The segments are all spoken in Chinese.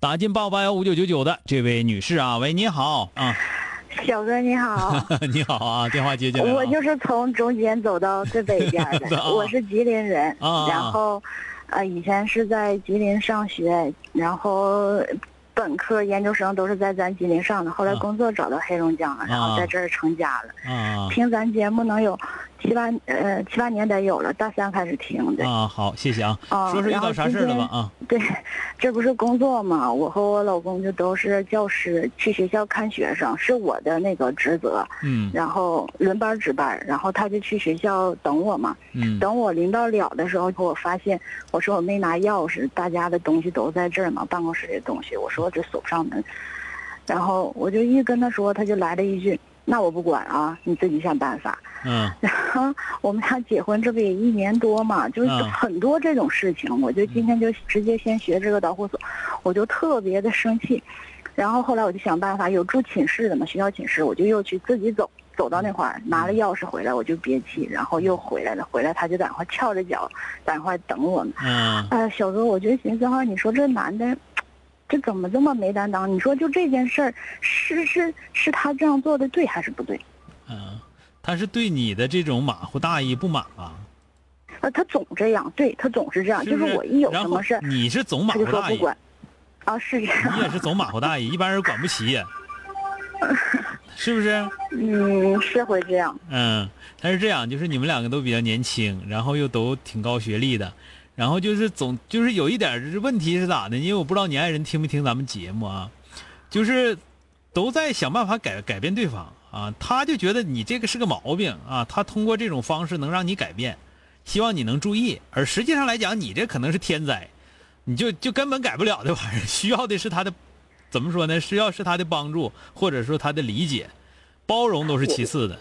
打进八五八幺五九九九的这位女士啊，喂，你好啊，小哥你好，你好啊，电话接进来。我就是从中间走到最北边的，啊。我是吉林人，啊然后，呃，以前是在吉林上学，然后本科、研究生都是在咱吉林上的，后来啊。工作找到黑龙江了，然后在这儿成家了。啊。听咱节目能有七八呃七八年得有了，大三开始听的。啊，好，谢谢啊。啊说说遇到啥事儿了吧？啊对，这不是工作嘛？我和我老公就都是教师，去学校看学生是我的那个职责。嗯然后轮班值班，然后他就去学校等我嘛。嗯等我临到了的时候，我发现我说我没拿钥匙，大家的东西都在这儿嘛，办公室的东西。我说我这锁不上门，然后我就一跟他说，他就来了一句：“那我不管啊，你自己想办法。”嗯然后我们俩结婚这不也一年多嘛，就是嗯很多这种事情，我就今天就直接先学这个导火索，我就特别的生气。然后后来我就想办法，有住寝室的嘛，学校寝室，我就又去自己走，走到那块儿拿了钥匙回来，我就憋气，然后又回来了，回来他就在那块儿翘着脚在那块儿等我呢。嗯哎、小哥，我就寻思哈，你说这男的，这怎么这么没担当？你说就这件事儿，是是是他这样做的对还是不对？嗯，他是对你的这种马虎大意不满吧？呃，他总这样，对他总是这样，就是我一有什么事儿，你是总马虎大意。啊，是这样。你也是总马虎大意，一般人管不起，是不是？嗯，是会这样。嗯，他是这样，就是你们两个都比较年轻，然后又都挺高学历的，然后就是总就是有一点问题是咋的？因为我不知道你爱人听没听咱们节目啊，就是都在想办法改改变对方啊，他就觉得你这个是个毛病啊，他通过这种方式能让你改变，希望你能注意，而实际上来讲，你这可能是天灾，你就就根本改不了的玩意儿，需要的是他的怎么说呢？需要是他的帮助，或者说他的理解，包容都是其次的。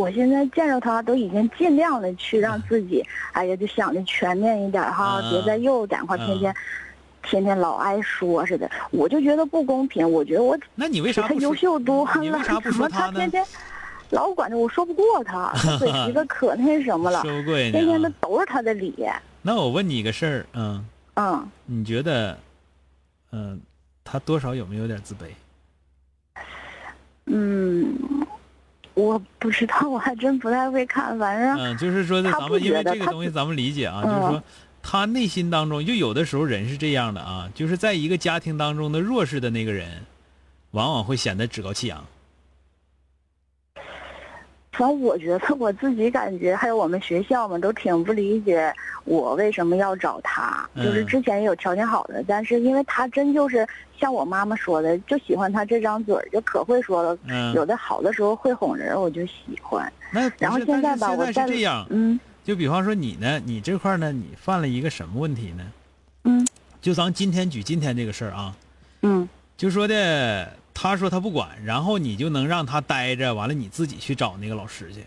我现在见着他都已经尽量的去让自己，哎呀，就想的全面一点哈，嗯别再又在那块天天、嗯天天老挨说似的，我就觉得不公平。我觉得我那你为啥？优秀多了，你为啥不怎么说他呢他天天老管着我说不过他，他嘴皮子可那什么了，说不过天天家啊。的都是他的理。那我问你一个事儿，嗯，嗯，你觉得，嗯，他多少有没有点自卑？嗯，我不知道，我还真不太会看，反正嗯，就是说的，咱们因为这个东西咱们理解啊，嗯就是说他内心当中，就有的时候人是这样的啊，就是在一个家庭当中的弱势的那个人，往往会显得趾高气扬。反正我觉得 我自己感觉，还有我们学校嘛，都挺不理解我为什么要找他。嗯就是之前也有条件好的，但是因为他真就是像我妈妈说的，就喜欢他这张嘴，就可会说了。嗯，有的好的时候会哄人，我就喜欢。那然后现在吧，我是这样，嗯就比方说你呢，你这块呢，你犯了一个什么问题呢？嗯就咱今天举今天这个事儿啊，嗯就说的，他说他不管，然后你就能让他待着，完了你自己去找那个老师去，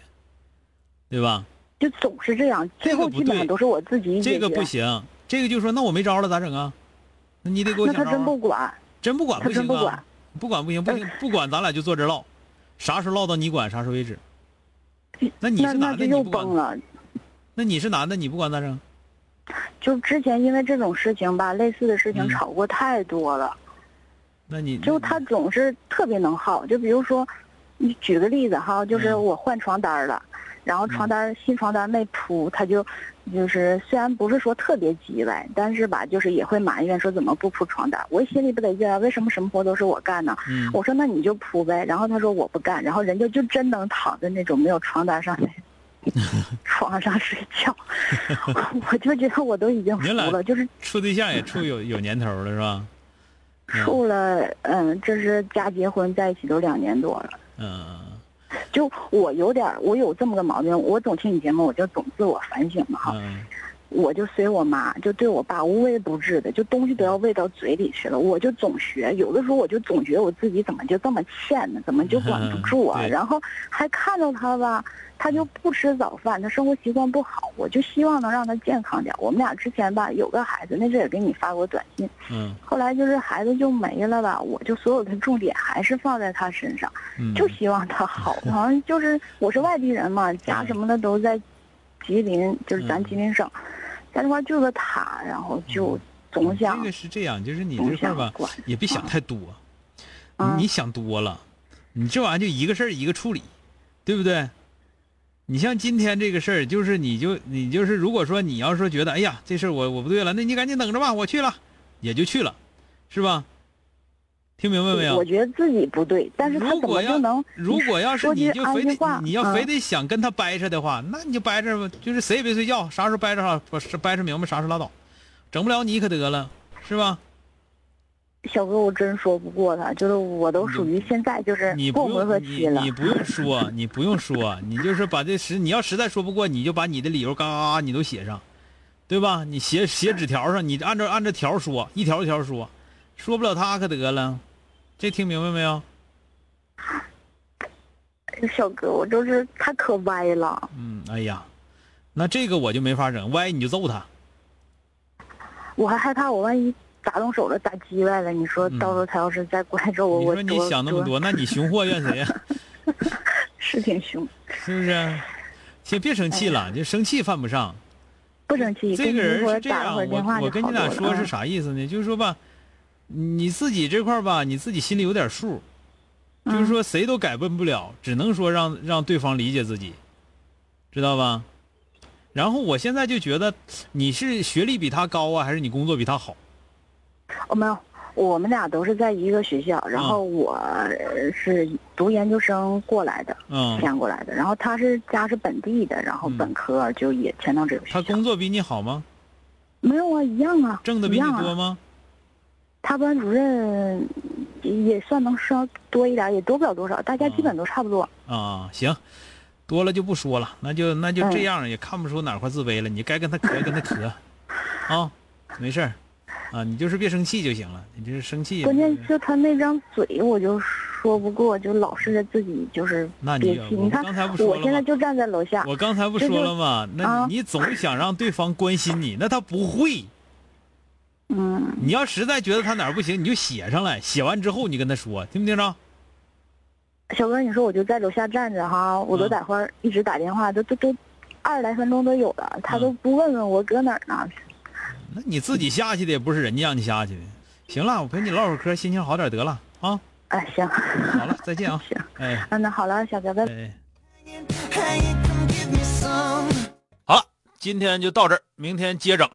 对吧？就总是这样，最后基本上都是我自己。这个不行，这个就说那我没招了咋整啊？那你得给我那他想招啊。真不管，真不管他不行啊不管，不管不行，不行，不管咱俩就坐这唠，啥时候唠到你管啥时候为止。那你是男的。那你是男的，你不管咋整？就之前因为这种事情吧，类似的事情嗯吵过太多了。那你就他总是特别能耗，就比如说，你举个例子哈，就是嗯我换床单了，然后床单新床单没铺，他就就是虽然不是说特别急呗，但是吧，就是也会埋怨说怎么不铺床单。我心里不得劲啊，为什么什么活都是我干呢？嗯，我说那你就铺呗，然后他说我不干，然后人家就真能躺在那种没有床单上的 床上睡觉，我就觉得我都已经 服了，就是处对象也处有有年头了是吧？嗯处了，嗯，这是加结婚在一起都两年多了。嗯就我有点，我有这么个毛病，我总听你节目，我就总自我反省嘛哈。嗯我就随我妈，就对我爸无微不至的，就东西都要喂到嘴里去了。我就总学，有的时候我就总觉得我自己怎么就这么欠呢？怎么就管不住啊？对然后还看到他吧，他就不吃早饭，他生活习惯不好，我就希望能让他健康点。我们俩之前吧有个孩子，那阵也给你发过短信，嗯后来就是孩子就没了吧，我就所有的重点还是放在他身上。嗯，就希望他好。好像就是我是外地人嘛，家什么的都在吉林，就是咱吉林省，在那块儿就个他，然后就总想这个是这样，就是你这事儿吧，也别想太多，嗯你想多了，你这玩意儿就一个事儿一个处理，对不对？你像今天这个事儿，就是你就你就是，如果说你要说觉得，哎呀，这事儿我我不对了，那你赶紧等着吧，我去了，也就去了，是吧？听明白没有我？觉得自己不对，但是他怎如果要么就能？如果要是你就非得你要非嗯得想跟他掰扯的话，那你就掰扯吧，就是谁也别睡觉，啥时候掰扯好，不是掰扯明白啥时候拉倒，整不了你可得了，是吧？小哥，我真说不过他，就是我都属于现在就是你不过回合用期了你你。不用说，你不用说，你就是把这实，你要实在说不过，你就把你的理由嘎嘎嘎你都写上，对吧？你写写纸条上，你按照按照条说，一条一条说，说不了他可得了，这听明白没有？小哥，我就是他可歪了，嗯，哎呀，那这个我就没法整，歪你就揍他。我还害怕我万一打动手了打叽歪了，你说嗯到时候他要是再过来之后，我我你说你想那么多，那你熊货怨谁呀、是挺凶，是不是？先别生气了，就生气犯不上。不生气。这个人是这样，我我跟你俩说是嗯啥意思呢？就是说吧，你自己这块儿吧，你自己心里有点数，嗯就是说谁都改变不了，只能说让让对方理解自己，知道吧？然后我现在就觉得你是学历比他高啊，还是你工作比他好？哦，没有，我们俩都是在一个学校，然嗯后我呃是读研究生过来的，嗯，迁过来的，然后他是家是本地的，然后嗯本科就也迁到这个学他。工作比你好吗？没有啊，一样啊，挣的比你。多吗？他班主任也算能稍多一点，也多不了多少，大家基本都差不多。啊，行，多了就不说了，那就那就这嗯样，也看不出哪块自卑了。你该跟他磕跟他磕，啊，没事儿，啊，你就是别生气就行了。你就是生气也关键就他那张嘴，我就说不过，就老是自己就是那你憋气。你看我刚才不，说了吗？现在就站在楼下，我刚才不说了吗？那啊你总想让对方关心你，那他不会。嗯，你要实在觉得他哪儿不行，你就写上来，写完之后你跟他说，听没听着？小哥，你说我就在楼下站着哈，我都嗯在会儿一直打电话，都都都二十来分钟都有了，他都嗯不问问我搁哪儿呢。那你自己下去的，也不是人家让你下去的。行了，我陪你唠会儿嗑，心情好点得了啊。哎，行，好了，再见啊。行，哎嗯，那好了，小哥，拜拜。哎。好了，今天就到这儿，明天接整。